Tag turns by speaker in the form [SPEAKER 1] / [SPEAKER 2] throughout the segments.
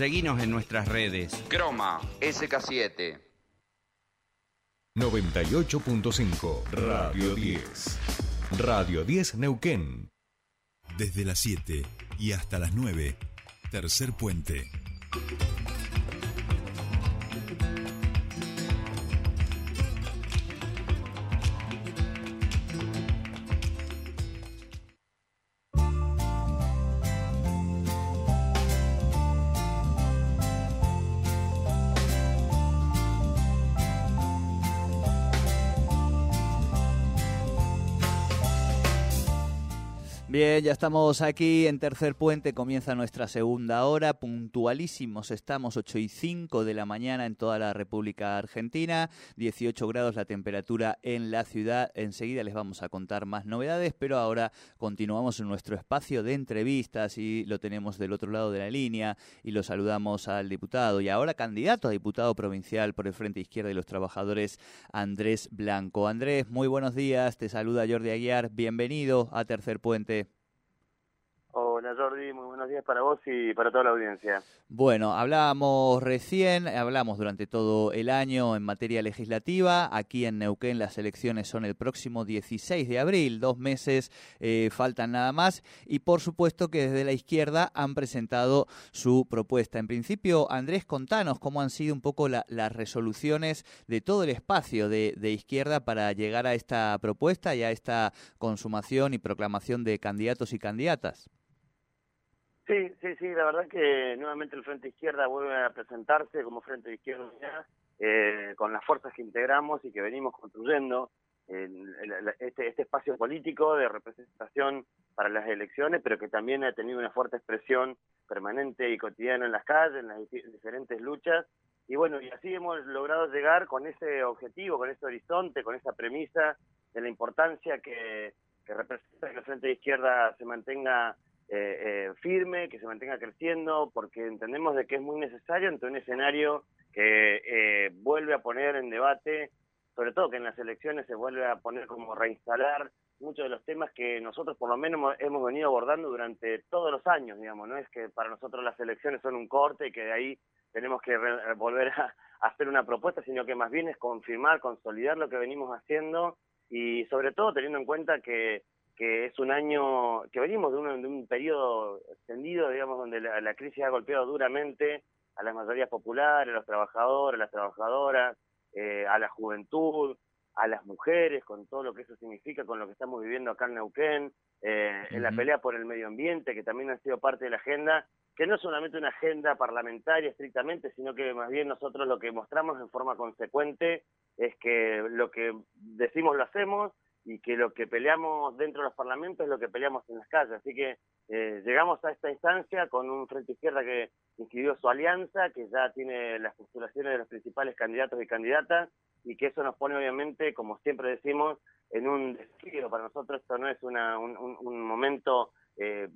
[SPEAKER 1] Seguinos en nuestras redes.
[SPEAKER 2] Croma SK7.
[SPEAKER 3] 98.5 Radio 10. Radio 10 Neuquén.
[SPEAKER 4] Desde las 7 y hasta las 9. Tercer puente.
[SPEAKER 5] Bien, ya estamos aquí en Tercer Puente, comienza nuestra segunda hora, puntualísimos estamos, 8 y 5 de la mañana en toda la República Argentina, 18 grados la temperatura en la ciudad, enseguida les vamos a contar más novedades, pero ahora continuamos en nuestro espacio de entrevistas y lo tenemos del otro lado de la línea y lo saludamos al diputado y ahora candidato a diputado provincial por el Frente Izquierda y los Trabajadores, Andrés Blanco. Andrés, muy buenos días, te saluda Jordi Aguiar, bienvenido a Tercer Puente.
[SPEAKER 6] Hola Jordi, muy buenos días para vos y para toda la audiencia.
[SPEAKER 5] Bueno, hablábamos recién, hablamos durante todo el año en materia legislativa. Aquí en Neuquén las elecciones son el próximo 16 de abril, dos meses eh, faltan nada más. Y por supuesto que desde la izquierda han presentado su propuesta. En principio, Andrés, contanos cómo han sido un poco las resoluciones de todo el espacio de, de izquierda para llegar a esta propuesta y a esta consumación y proclamación de candidatos y candidatas.
[SPEAKER 6] Sí, sí, sí, la verdad que nuevamente el Frente Izquierda vuelve a presentarse como Frente Izquierda eh, con las fuerzas que integramos y que venimos construyendo este, este espacio político de representación para las elecciones, pero que también ha tenido una fuerte expresión permanente y cotidiana en las calles, en las diferentes luchas. Y bueno, y así hemos logrado llegar con ese objetivo, con ese horizonte, con esa premisa de la importancia que, que representa que el Frente de Izquierda se mantenga eh, eh, firme, que se mantenga creciendo, porque entendemos de que es muy necesario ante un escenario que eh, vuelve a poner en debate, sobre todo que en las elecciones se vuelve a poner como reinstalar muchos de los temas que nosotros por lo menos hemos venido abordando durante todos los años, digamos, no es que para nosotros las elecciones son un corte y que de ahí tenemos que volver a hacer una propuesta, sino que más bien es confirmar, consolidar lo que venimos haciendo y sobre todo teniendo en cuenta que que es un año que venimos de un, de un periodo extendido, digamos, donde la, crisis ha golpeado duramente a las mayorías populares, a los trabajadores, a las trabajadoras, eh, a la juventud, a las mujeres, con todo lo que eso significa, con lo que estamos viviendo acá en Neuquén, eh, en la pelea por el medio ambiente, que también ha sido parte de la agenda, que no es solamente una agenda parlamentaria estrictamente, sino que más bien nosotros lo que mostramos en forma consecuente es que lo que decimos lo hacemos, y que lo que peleamos dentro de los parlamentos es lo que peleamos en las calles. Así que eh, llegamos a esta instancia con un Frente Izquierda que inscribió su alianza, que ya tiene las postulaciones de los principales candidatos y candidatas, y que eso nos pone obviamente, como siempre decimos, en un desafío. Para nosotros esto no es una, un, un, momento eh,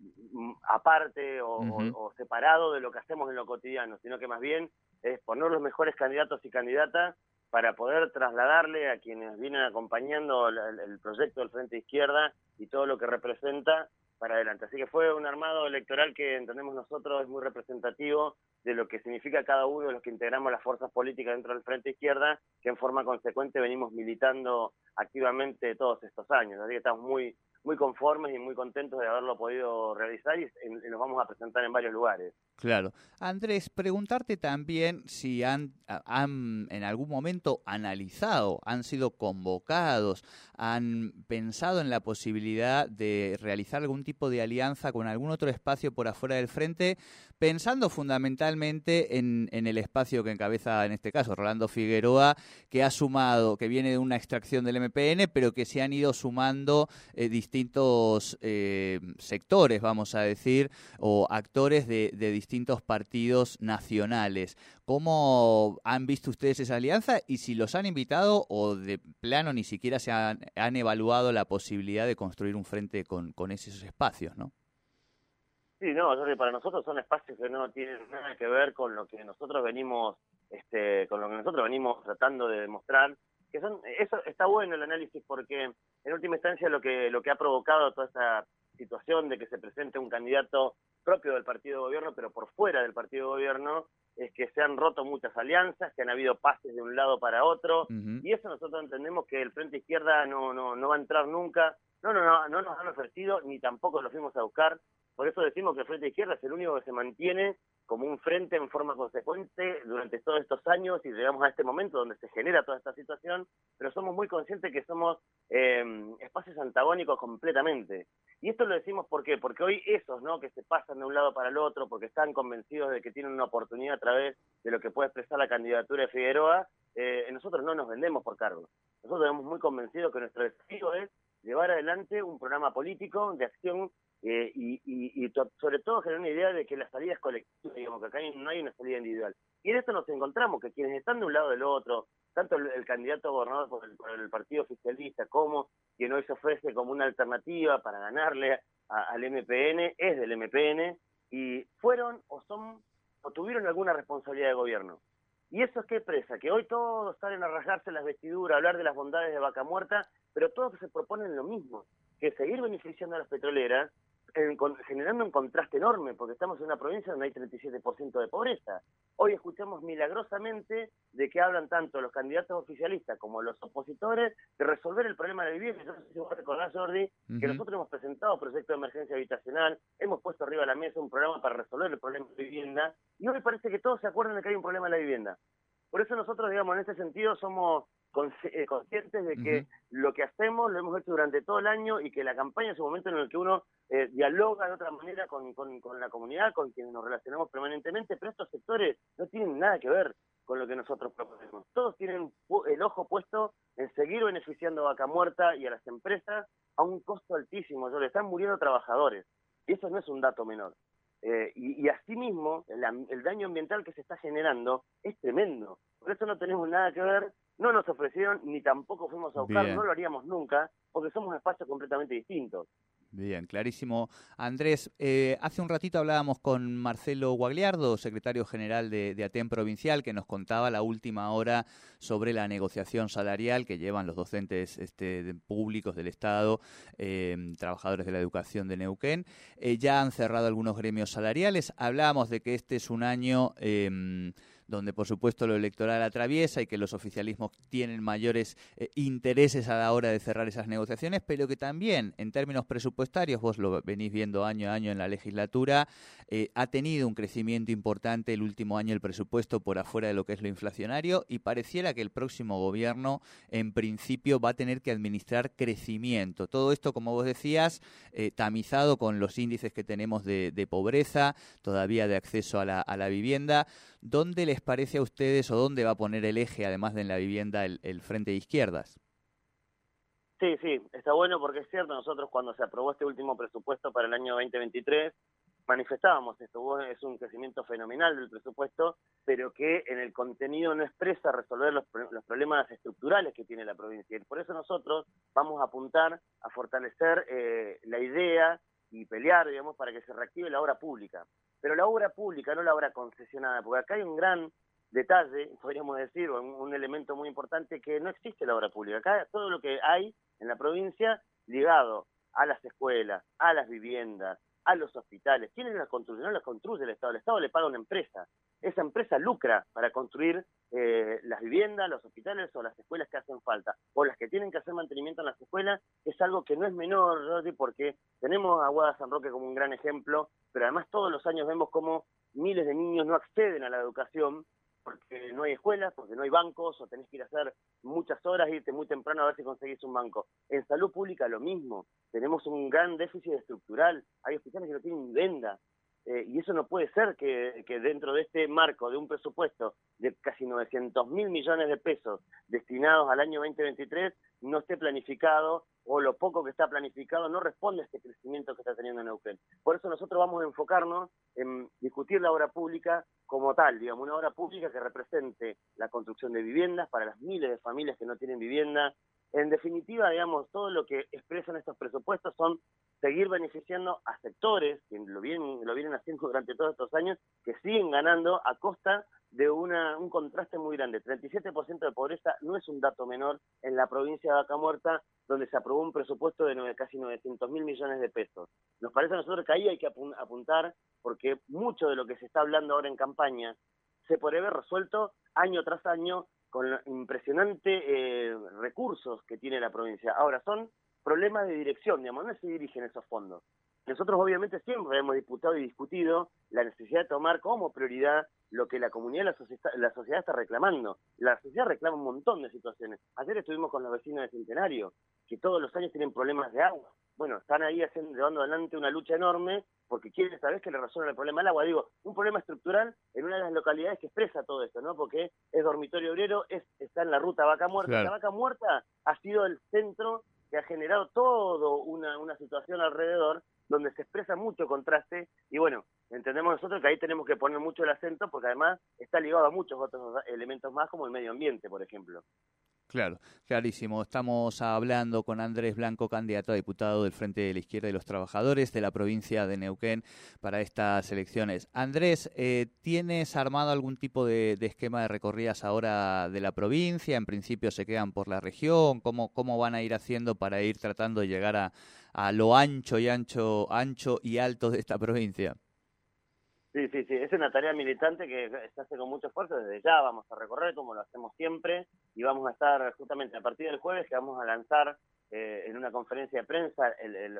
[SPEAKER 6] aparte o, o, separado de lo que hacemos en lo cotidiano, sino que más bien es poner los mejores candidatos y candidatas para poder trasladarle a quienes vienen acompañando el, proyecto del Frente Izquierda y todo lo que representa para adelante. Así que fue un armado electoral que entendemos nosotros es muy representativo de lo que significa cada uno de los que integramos las fuerzas políticas dentro del Frente Izquierda, que en forma consecuente venimos militando activamente todos estos años. Así que estamos muy muy conformes y muy contentos de haberlo podido realizar y, nos vamos a presentar en varios lugares.
[SPEAKER 5] Claro. Andrés, preguntarte también si han, han en algún momento analizado, han sido convocados, han pensado en la posibilidad de realizar algún tipo de alianza con algún otro espacio por afuera del frente, pensando fundamentalmente en, en el espacio que encabeza en este caso Rolando Figueroa, que ha sumado, que viene de una extracción del MPN, pero que se han ido sumando eh, distintos eh, sectores, vamos a decir, o actores de, distintos partidos nacionales. ¿Cómo han visto ustedes esa alianza y si los han invitado o de plano ni siquiera se han, evaluado la posibilidad de construir un frente con, esos espacios, no?
[SPEAKER 6] Sí, no, para nosotros son espacios que no tienen nada que ver con lo que nosotros venimos, este, con lo que nosotros venimos tratando de demostrar eso está bueno el análisis porque en última instancia lo que lo que ha provocado toda esta situación de que se presente un candidato propio del partido de gobierno, pero por fuera del partido de gobierno, es que se han roto muchas alianzas, que han habido pases de un lado para otro, y eso nosotros entendemos que el Frente Izquierda no, no, no va a entrar nunca, no, no, no, no nos han ofrecido, ni tampoco lo fuimos a buscar, por eso decimos que el Frente Izquierda es el único que se mantiene como un frente en forma consecuente durante todos estos años y llegamos a este momento donde se genera toda esta situación, pero somos muy conscientes que somos eh, espacios antagónicos completamente. Y esto lo decimos ¿por qué? porque hoy esos ¿no? que se pasan de un lado para el otro, porque están convencidos de que tienen una oportunidad a través de lo que puede expresar la candidatura de Figueroa, eh, nosotros no nos vendemos por cargos. Nosotros estamos muy convencidos que nuestro desafío es llevar adelante un programa político de acción eh, y, y, sobre todo generar una idea de que la salida es colectiva, digamos, que acá no hay una salida individual. Y en esto nos encontramos, que quienes están de un lado del otro, tanto el, candidato gobernador por el, partido oficialista como quien hoy se ofrece como una alternativa para ganarle al MPN, es del MPN, y fueron o son o tuvieron alguna responsabilidad de gobierno. Y eso es que presa, que hoy todos salen a rasgarse las vestiduras, a hablar de las bondades de Vaca Muerta, pero todos se proponen lo mismo, que seguir beneficiando a las petroleras generando un contraste enorme, porque estamos en una provincia donde hay 37% de pobreza. Hoy escuchamos milagrosamente de que hablan tanto los candidatos oficialistas como los opositores de resolver el problema de la vivienda. Yo no sé si vos recordás, Jordi, que nosotros hemos presentado proyecto de emergencia habitacional, hemos puesto arriba de la mesa un programa para resolver el problema de la vivienda, y hoy parece que todos se acuerdan de que hay un problema en la vivienda. Por eso nosotros, digamos, en este sentido somos eh, conscientes de que lo que hacemos lo hemos hecho durante todo el año y que la campaña es un momento en el que uno eh, dialoga de otra manera con, con, la comunidad, con quienes nos relacionamos permanentemente, pero estos sectores no tienen nada que ver con lo que nosotros proponemos. Todos tienen el ojo puesto en seguir beneficiando a Vaca Muerta y a las empresas a un costo altísimo. le están muriendo trabajadores. Y eso no es un dato menor. Eh, y, y asimismo, el daño ambiental que se está generando es tremendo. Por eso no tenemos nada que ver no nos ofrecieron ni tampoco fuimos a buscar, no lo haríamos nunca, porque somos espacios completamente distintos.
[SPEAKER 5] Bien, clarísimo. Andrés, eh, hace un ratito hablábamos con Marcelo Guagliardo, secretario general de, ATEM Provincial, que nos contaba la última hora sobre la negociación salarial que llevan los docentes este, públicos del Estado, eh, trabajadores de la educación de Neuquén. Eh, ya han cerrado algunos gremios salariales. Hablábamos de que este es un año donde por supuesto lo electoral atraviesa y que los oficialismos tienen mayores eh, intereses a la hora de cerrar esas negociaciones, pero que también en términos presupuestarios, vos lo venís viendo año a año en la legislatura, eh, ha tenido un crecimiento importante el último año el presupuesto por afuera de lo que es lo inflacionario y pareciera que el próximo gobierno en principio va a tener que administrar crecimiento. Todo esto, como vos decías, eh, tamizado con los índices que tenemos de, pobreza, todavía de acceso a la, vivienda. ¿Dónde les parece a ustedes o dónde va a poner el eje, además de en la vivienda, el, frente de izquierdas?
[SPEAKER 6] Sí, sí, está bueno porque es cierto, nosotros cuando se aprobó este último presupuesto para el año 2023, manifestábamos esto, es un crecimiento fenomenal del presupuesto, pero que en el contenido no expresa resolver los, problemas estructurales que tiene la provincia. Y por eso nosotros vamos a apuntar a fortalecer eh, la idea y pelear, digamos, para que se reactive la obra pública. Pero la obra pública, no la obra concesionada, porque acá hay un gran detalle, podríamos decir, o un, elemento muy importante, que no existe la obra pública. Acá todo lo que hay en la provincia ligado a las escuelas, a las viviendas, a los hospitales. ¿Quiénes las construyen? No las construye el Estado. El Estado le paga a una empresa. Esa empresa lucra para construir eh, las viviendas, los hospitales o las escuelas que hacen falta. O las que tienen que hacer mantenimiento en las escuelas. Es algo que no es menor, Jordi, porque tenemos a Guada San Roque como un gran ejemplo, pero además todos los años vemos cómo miles de niños no acceden a la educación porque no hay escuelas, porque no hay bancos, o tenés que ir a hacer muchas horas, irte muy temprano a ver si conseguís un banco. En salud pública lo mismo, tenemos un gran déficit estructural, hay hospitales que no tienen venda, eh, y eso no puede ser que, que, dentro de este marco de un presupuesto de casi 900 mil millones de pesos destinados al año 2023 no esté planificado o lo poco que está planificado no responde a este crecimiento que está teniendo Neuquén. Por eso nosotros vamos a enfocarnos en discutir la obra pública como tal, digamos, una obra pública que represente la construcción de viviendas para las miles de familias que no tienen vivienda. En definitiva, digamos, todo lo que expresan estos presupuestos son seguir beneficiando a sectores que lo vienen, lo vienen haciendo durante todos estos años, que siguen ganando a costa de una, un contraste muy grande. 37% de pobreza no es un dato menor en la provincia de Vaca Muerta, donde se aprobó un presupuesto de casi 900 mil millones de pesos. Nos parece a nosotros que ahí hay que apuntar, porque mucho de lo que se está hablando ahora en campaña se puede ver resuelto año tras año con impresionantes eh, recursos que tiene la provincia. Ahora, son problemas de dirección, digamos, no se dirigen esos fondos. Nosotros obviamente siempre hemos disputado y discutido la necesidad de tomar como prioridad lo que la comunidad y la, sociedad, está reclamando. La sociedad reclama un montón de situaciones. Ayer estuvimos con los vecinos de Centenario, que todos los años tienen problemas de agua. Bueno, están ahí haciendo, llevando adelante una lucha enorme porque quieren saber que le resuelven el problema del agua. Digo, un problema estructural en una de las localidades que expresa todo esto, ¿no? Porque es dormitorio obrero, es, está en la ruta Vaca Muerta. La Vaca Muerta ha sido el centro que ha generado todo una, una situación alrededor donde se expresa mucho contraste y bueno, entendemos nosotros que ahí tenemos que poner mucho el acento porque además está ligado a muchos otros elementos más como el medio ambiente, por ejemplo.
[SPEAKER 5] Claro, clarísimo. Estamos hablando con Andrés Blanco, candidato a diputado del Frente de la Izquierda y los Trabajadores de la provincia de Neuquén para estas elecciones. Andrés, eh, ¿tienes armado algún tipo de, esquema de recorridas ahora de la provincia? En principio se quedan por la región. ¿Cómo, cómo van a ir haciendo para ir tratando de llegar a, a lo ancho y ancho, ancho y alto de esta provincia?
[SPEAKER 6] Sí, sí, sí, es una tarea militante que se hace con mucho esfuerzo. Desde ya vamos a recorrer como lo hacemos siempre y vamos a estar justamente a partir del jueves que vamos a lanzar eh, en una conferencia de prensa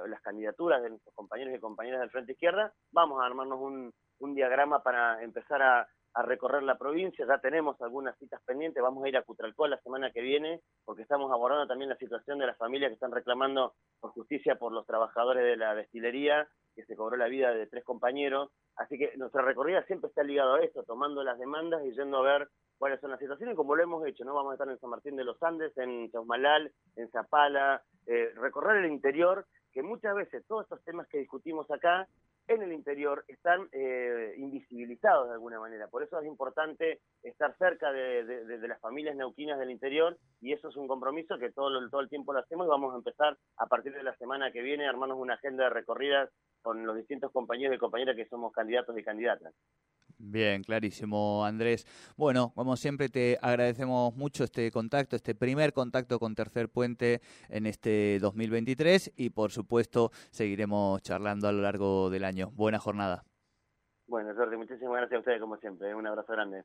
[SPEAKER 6] las candidaturas de nuestros compañeros y compañeras del Frente Izquierda. Vamos a armarnos un, diagrama para empezar a, recorrer la provincia. Ya tenemos algunas citas pendientes. Vamos a ir a Cutralcó la semana que viene porque estamos abordando también la situación de las familias que están reclamando por justicia por los trabajadores de la destilería que se cobró la vida de tres compañeros. Así que nuestra recorrida siempre está ligado a esto, tomando las demandas y yendo a ver cuáles son las situaciones, como lo hemos hecho, ¿no? Vamos a estar en San Martín de los Andes, en Chausmalal, en Zapala, eh, recorrer el interior, que muchas veces todos estos temas que discutimos acá en el interior están eh, invisibilizados de alguna manera. Por eso es importante estar cerca de, las familias neuquinas del interior y eso es un compromiso que todo, todo el tiempo lo hacemos y vamos a empezar a partir de la semana que viene a armarnos una agenda de recorridas con los distintos compañeros y compañeras que somos candidatos y candidatas.
[SPEAKER 5] Bien, clarísimo, Andrés. Bueno, como siempre te agradecemos mucho este contacto, este primer contacto con Tercer Puente en este 2023 y por supuesto seguiremos charlando a lo largo del año. Buena jornada.
[SPEAKER 6] Bueno, Jordi, muchísimas gracias a ustedes como siempre. Un abrazo grande.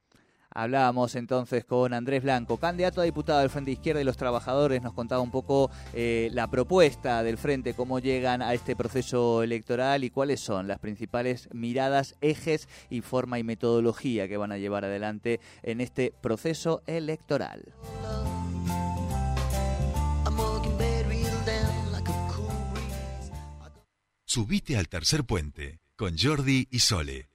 [SPEAKER 5] Hablábamos entonces con Andrés Blanco, candidato a diputado del Frente Izquierda y los Trabajadores, nos contaba un poco eh, la propuesta del Frente, cómo llegan a este proceso electoral y cuáles son las principales miradas, ejes y forma y metodología que van a llevar adelante en este proceso electoral.
[SPEAKER 4] Subite al tercer puente con Jordi y Sole.